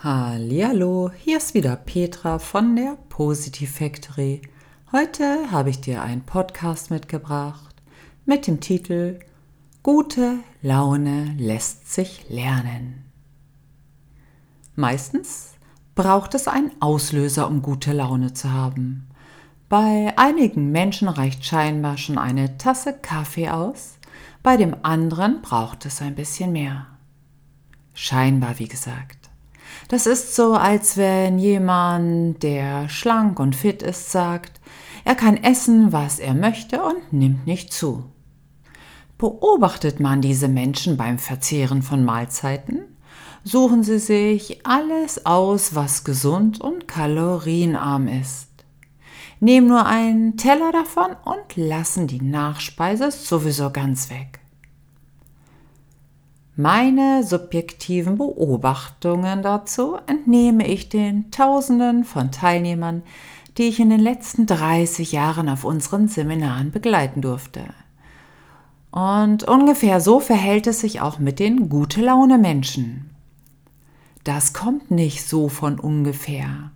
Hallo, hier ist wieder Petra von der Positive Factory. Heute habe ich dir einen Podcast mitgebracht mit dem Titel Gute Laune lässt sich lernen. Meistens braucht es einen Auslöser, um gute Laune zu haben. Bei einigen Menschen reicht scheinbar schon eine Tasse Kaffee aus, bei dem anderen braucht es ein bisschen mehr. Scheinbar, wie gesagt. Das ist so, als wenn jemand, der schlank und fit ist, sagt, er kann essen, was er möchte und nimmt nicht zu. Beobachtet man diese Menschen beim Verzehren von Mahlzeiten, suchen sie sich alles aus, was gesund und kalorienarm ist. Nehmen nur einen Teller davon und lassen die Nachspeise sowieso ganz weg. Meine subjektiven Beobachtungen dazu entnehme ich den Tausenden von Teilnehmern, die ich in den letzten 30 Jahren auf unseren Seminaren begleiten durfte. Und ungefähr so verhält es sich auch mit den gute Laune Menschen. Das kommt nicht so von ungefähr.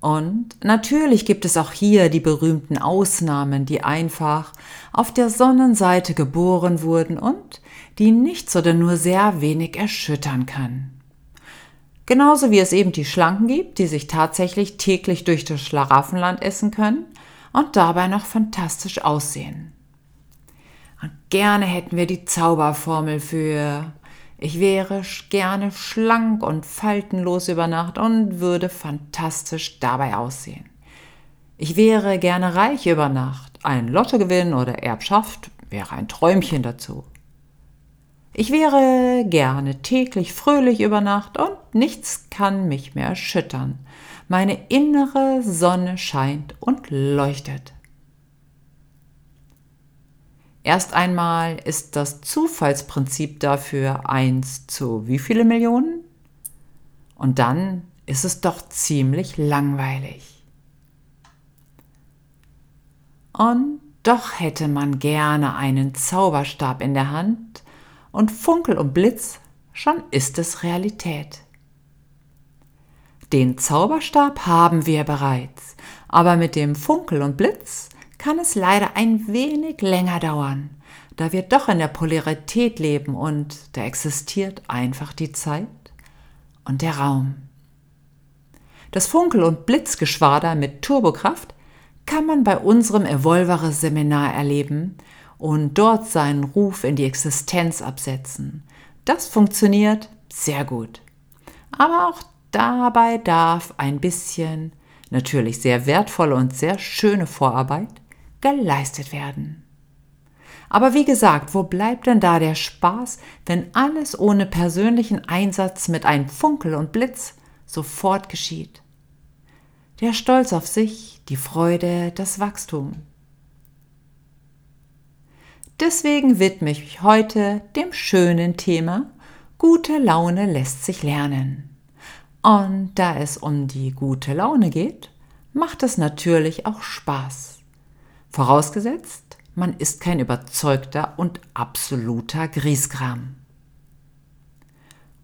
Und natürlich gibt es auch hier die berühmten Ausnahmen, die einfach auf der Sonnenseite geboren wurden und die nichts oder nur sehr wenig erschüttern kann. Genauso wie es eben die Schlanken gibt, die sich tatsächlich täglich durch das Schlaraffenland essen können und dabei noch fantastisch aussehen. Und gerne hätten wir die Zauberformel für ich wäre gerne schlank und faltenlos über Nacht und würde fantastisch dabei aussehen. Ich wäre gerne reich über Nacht. Ein Lottogewinn oder Erbschaft wäre ein Träumchen dazu. Ich wäre gerne täglich fröhlich über Nacht und nichts kann mich mehr erschüttern. Meine innere Sonne scheint und leuchtet. Erst einmal ist das Zufallsprinzip dafür 1 zu wie viele Millionen? Und dann ist es doch ziemlich langweilig. Und doch hätte man gerne einen Zauberstab in der Hand und Funkel und Blitz, schon ist es Realität. Den Zauberstab haben wir bereits, aber mit dem Funkel und Blitz kann es leider ein wenig länger dauern, da wir doch in der Polarität leben und da existiert einfach die Zeit und der Raum. Das Funkel- und Blitzgeschwader mit Turbokraft kann man bei unserem Evolvere-Seminar erleben und dort seinen Ruf in die Existenz absetzen. Das funktioniert sehr gut. Aber auch dabei darf ein bisschen, natürlich sehr wertvolle und sehr schöne Vorarbeit geleistet werden. Aber wie gesagt, wo bleibt denn da der Spaß, wenn alles ohne persönlichen Einsatz mit einem Funkel und Blitz sofort geschieht? Der Stolz auf sich, die Freude, das Wachstum. Deswegen widme ich mich heute dem schönen Thema Gute Laune lässt sich lernen. Und da es um die gute Laune geht, macht es natürlich auch Spaß. Vorausgesetzt, man ist kein überzeugter und absoluter Grieskram.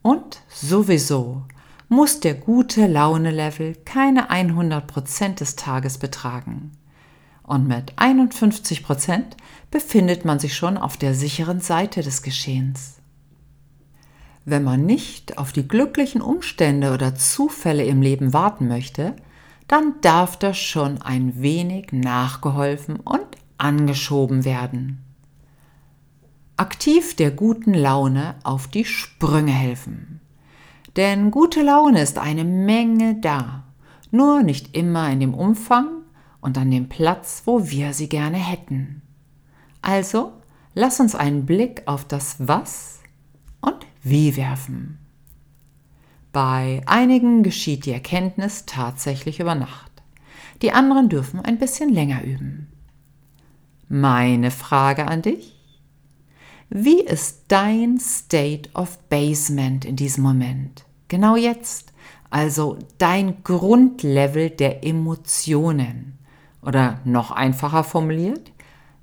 Und sowieso muss der gute Laune-Level keine 100% des Tages betragen. Und mit 51% befindet man sich schon auf der sicheren Seite des Geschehens. Wenn man nicht auf die glücklichen Umstände oder Zufälle im Leben warten möchte, dann darf das schon ein wenig nachgeholfen und angeschoben werden. Aktiv der guten Laune auf die Sprünge helfen. Denn gute Laune ist eine Menge da, nur nicht immer in dem Umfang und an dem Platz, wo wir sie gerne hätten. Also lass uns einen Blick auf das Was und Wie werfen. Bei einigen geschieht die Erkenntnis tatsächlich über Nacht. Die anderen dürfen ein bisschen länger üben. Meine Frage an dich. Wie ist dein State of Basement in diesem Moment? Genau jetzt. Also dein Grundlevel der Emotionen. Oder noch einfacher formuliert,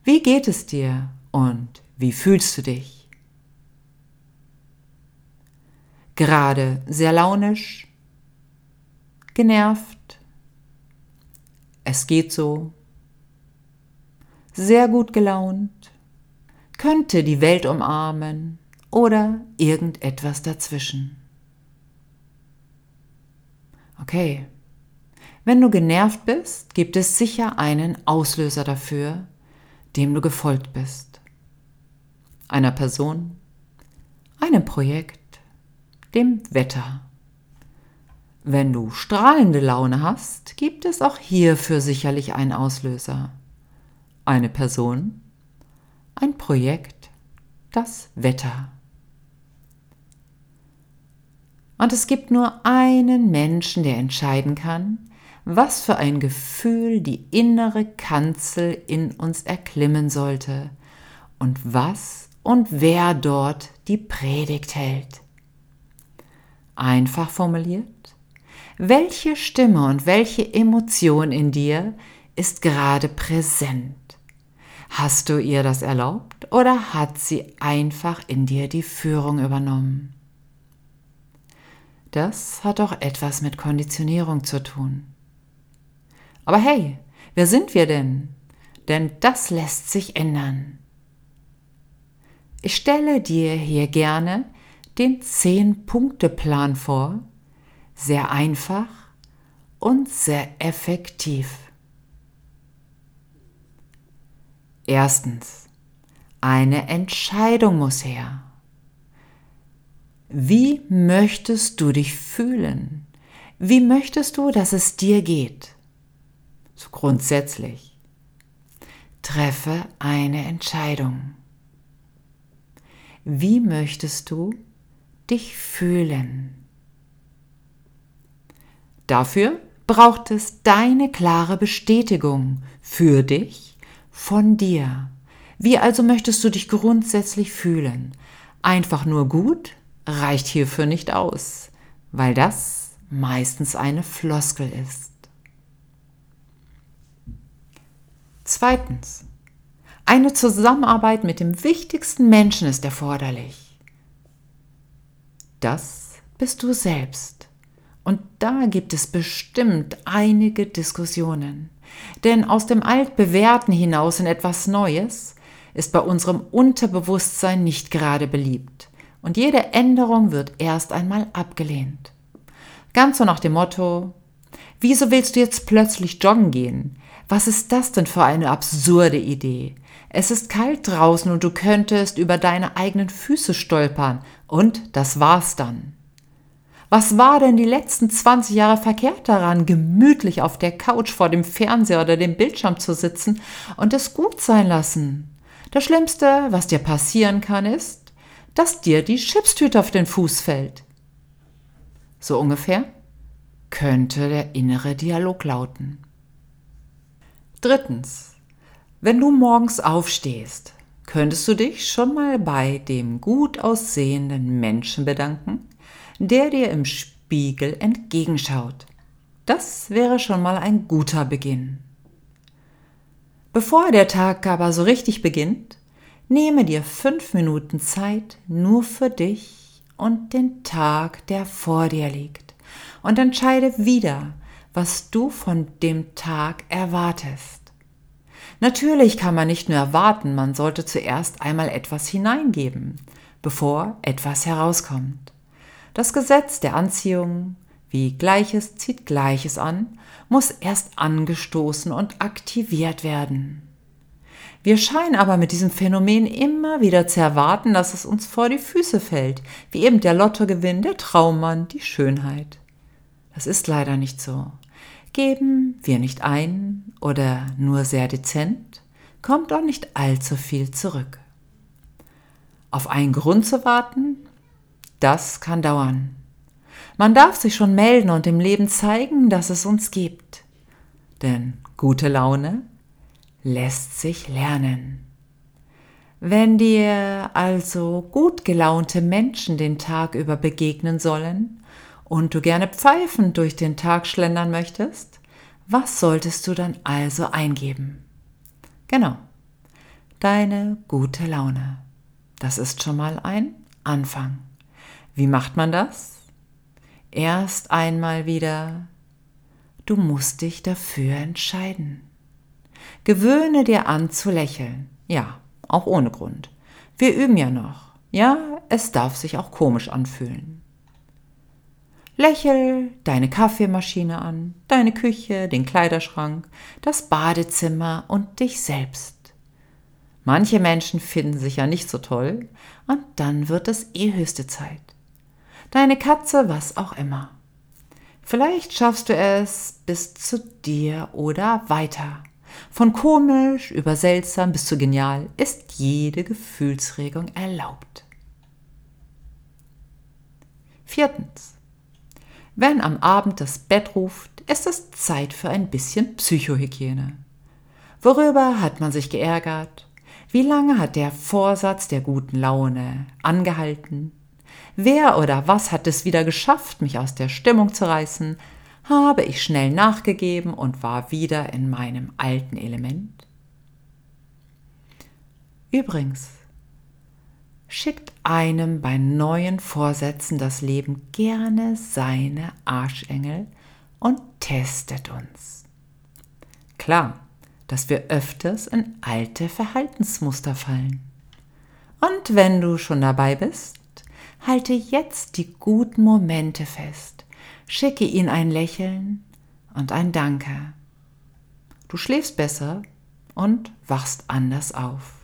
wie geht es dir und wie fühlst du dich? gerade sehr launisch, genervt, es geht so, sehr gut gelaunt, könnte die Welt umarmen oder irgendetwas dazwischen. Okay, wenn du genervt bist, gibt es sicher einen Auslöser dafür, dem du gefolgt bist. Einer Person, einem Projekt, dem Wetter. Wenn du strahlende Laune hast, gibt es auch hierfür sicherlich einen Auslöser. Eine Person, ein Projekt, das Wetter. Und es gibt nur einen Menschen, der entscheiden kann, was für ein Gefühl die innere Kanzel in uns erklimmen sollte und was und wer dort die Predigt hält. Einfach formuliert, welche Stimme und welche Emotion in dir ist gerade präsent? Hast du ihr das erlaubt oder hat sie einfach in dir die Führung übernommen? Das hat auch etwas mit Konditionierung zu tun. Aber hey, wer sind wir denn? Denn das lässt sich ändern. Ich stelle dir hier gerne den 10-Punkte-Plan vor. Sehr einfach und sehr effektiv. Erstens, eine Entscheidung muss her. Wie möchtest du dich fühlen? Wie möchtest du, dass es dir geht? Grundsätzlich. Treffe eine Entscheidung. Wie möchtest du dich fühlen? Dafür braucht es deine klare Bestätigung für dich, von dir. Wie also möchtest du dich grundsätzlich fühlen? Einfach nur gut reicht hierfür nicht aus, weil das meistens eine Floskel ist. Zweitens. Eine Zusammenarbeit mit dem wichtigsten Menschen ist erforderlich. Das bist du selbst. Und da gibt es bestimmt einige Diskussionen. Denn aus dem Altbewährten hinaus in etwas Neues ist bei unserem Unterbewusstsein nicht gerade beliebt. Und jede Änderung wird erst einmal abgelehnt. Ganz so nach dem Motto, wieso willst du jetzt plötzlich joggen gehen? Was ist das denn für eine absurde Idee? Es ist kalt draußen und du könntest über deine eigenen Füße stolpern. Und das war's dann. Was war denn die letzten 20 Jahre verkehrt daran, gemütlich auf der Couch vor dem Fernseher oder dem Bildschirm zu sitzen und es gut sein lassen? Das Schlimmste, was dir passieren kann, ist, dass dir die Chipstüte auf den Fuß fällt. So ungefähr könnte der innere Dialog lauten. Drittens. Wenn du morgens aufstehst, könntest du dich schon mal bei dem gut aussehenden Menschen bedanken, der dir im Spiegel entgegenschaut. Das wäre schon mal ein guter Beginn. Bevor der Tag aber so richtig beginnt, nehme dir fünf Minuten Zeit nur für dich und den Tag, der vor dir liegt, und entscheide wieder, was du von dem Tag erwartest. Natürlich kann man nicht nur erwarten, man sollte zuerst einmal etwas hineingeben, bevor etwas herauskommt. Das Gesetz der Anziehung, wie Gleiches zieht Gleiches an, muss erst angestoßen und aktiviert werden. Wir scheinen aber mit diesem Phänomen immer wieder zu erwarten, dass es uns vor die Füße fällt, wie eben der Lottogewinn, der Traummann, die Schönheit. Das ist leider nicht so. Geben wir nicht ein oder nur sehr dezent, kommt auch nicht allzu viel zurück. Auf einen Grund zu warten, das kann dauern. Man darf sich schon melden und dem Leben zeigen, dass es uns gibt. Denn gute Laune lässt sich lernen. Wenn dir also gut gelaunte Menschen den Tag über begegnen sollen, und du gerne pfeifend durch den Tag schlendern möchtest, was solltest du dann also eingeben? Genau, deine gute Laune. Das ist schon mal ein Anfang. Wie macht man das? Erst einmal wieder, du musst dich dafür entscheiden. Gewöhne dir an zu lächeln. Ja, auch ohne Grund. Wir üben ja noch. Ja, es darf sich auch komisch anfühlen. Lächel deine Kaffeemaschine an, deine Küche, den Kleiderschrank, das Badezimmer und dich selbst. Manche Menschen finden sich ja nicht so toll und dann wird es eh höchste Zeit. Deine Katze, was auch immer. Vielleicht schaffst du es bis zu dir oder weiter. Von komisch über seltsam bis zu genial ist jede Gefühlsregung erlaubt. Viertens. Wenn am Abend das Bett ruft, ist es Zeit für ein bisschen Psychohygiene. Worüber hat man sich geärgert? Wie lange hat der Vorsatz der guten Laune angehalten? Wer oder was hat es wieder geschafft, mich aus der Stimmung zu reißen? Habe ich schnell nachgegeben und war wieder in meinem alten Element? Übrigens, schickt einem bei neuen Vorsätzen das Leben gerne seine Arschengel und testet uns. Klar, dass wir öfters in alte Verhaltensmuster fallen. Und wenn du schon dabei bist, halte jetzt die guten Momente fest, schicke ihnen ein Lächeln und ein Danke. Du schläfst besser und wachst anders auf.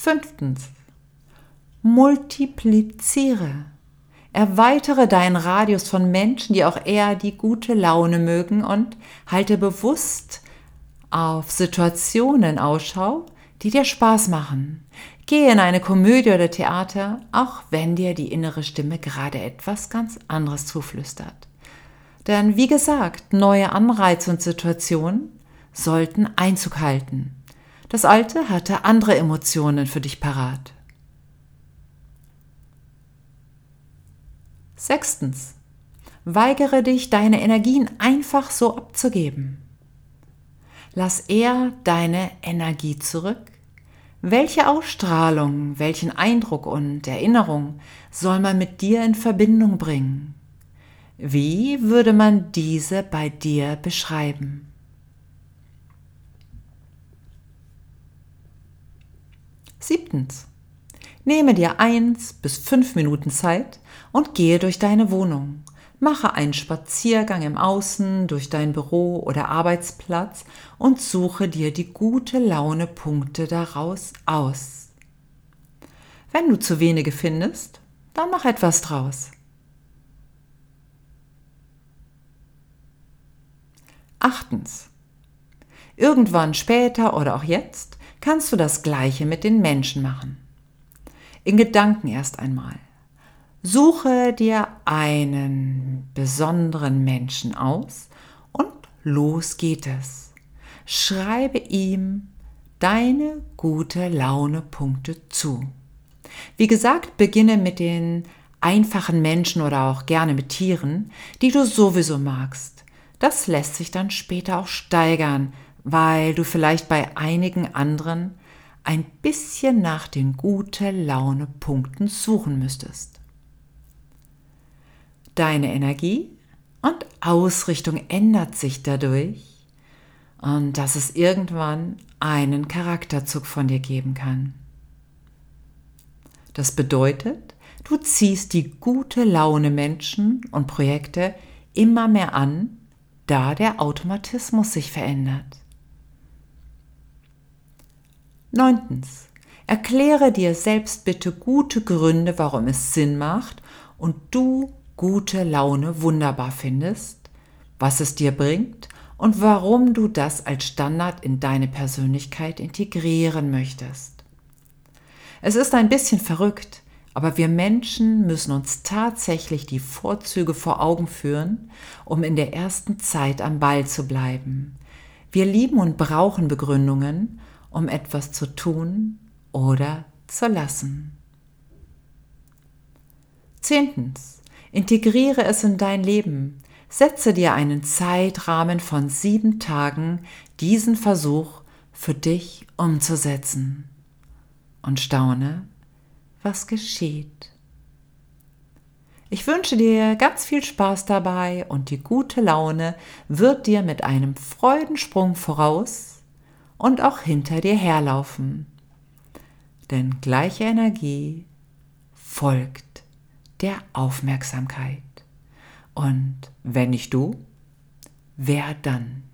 Fünftens. Multipliziere. Erweitere deinen Radius von Menschen, die auch eher die gute Laune mögen und halte bewusst auf Situationen Ausschau, die dir Spaß machen. Gehe in eine Komödie oder Theater, auch wenn dir die innere Stimme gerade etwas ganz anderes zuflüstert. Denn wie gesagt, neue Anreize und Situationen sollten Einzug halten. Das Alte hatte andere Emotionen für dich parat. Sechstens. Weigere dich, deine Energien einfach so abzugeben. Lass eher deine Energie zurück. Welche Ausstrahlung, welchen Eindruck und Erinnerung soll man mit dir in Verbindung bringen? Wie würde man diese bei dir beschreiben? Siebtens. Nehme dir eins bis fünf Minuten Zeit und gehe durch deine Wohnung. Mache einen Spaziergang im Außen durch dein Büro oder Arbeitsplatz und suche dir die gute Laune Punkte daraus aus. Wenn du zu wenige findest, dann mach etwas draus. Achtens. Irgendwann später oder auch jetzt kannst du das Gleiche mit den Menschen machen. In Gedanken erst einmal. Suche dir einen besonderen Menschen aus und los geht es. Schreibe ihm deine gute Laune Punkte zu. Wie gesagt, beginne mit den einfachen Menschen oder auch gerne mit Tieren, die du sowieso magst. Das lässt sich dann später auch steigern, weil du vielleicht bei einigen anderen ein bisschen nach den gute Laune Punkten suchen müsstest. Deine Energie und Ausrichtung ändert sich dadurch und dass es irgendwann einen Charakterzug von dir geben kann. Das bedeutet, du ziehst die gute Laune Menschen und Projekte immer mehr an, da der Automatismus sich verändert. Neuntens. Erkläre dir selbst bitte gute Gründe, warum es Sinn macht und du gute Laune wunderbar findest, was es dir bringt und warum du das als Standard in deine Persönlichkeit integrieren möchtest. Es ist ein bisschen verrückt, aber wir Menschen müssen uns tatsächlich die Vorzüge vor Augen führen, um in der ersten Zeit am Ball zu bleiben. Wir lieben und brauchen Begründungen um etwas zu tun oder zu lassen. Zehntens. Integriere es in dein Leben. Setze dir einen Zeitrahmen von sieben Tagen, diesen Versuch für dich umzusetzen. Und staune, was geschieht. Ich wünsche dir ganz viel Spaß dabei und die gute Laune wird dir mit einem Freudensprung voraus und auch hinter dir herlaufen. Denn gleiche Energie folgt der Aufmerksamkeit. Und wenn nicht du, wer dann?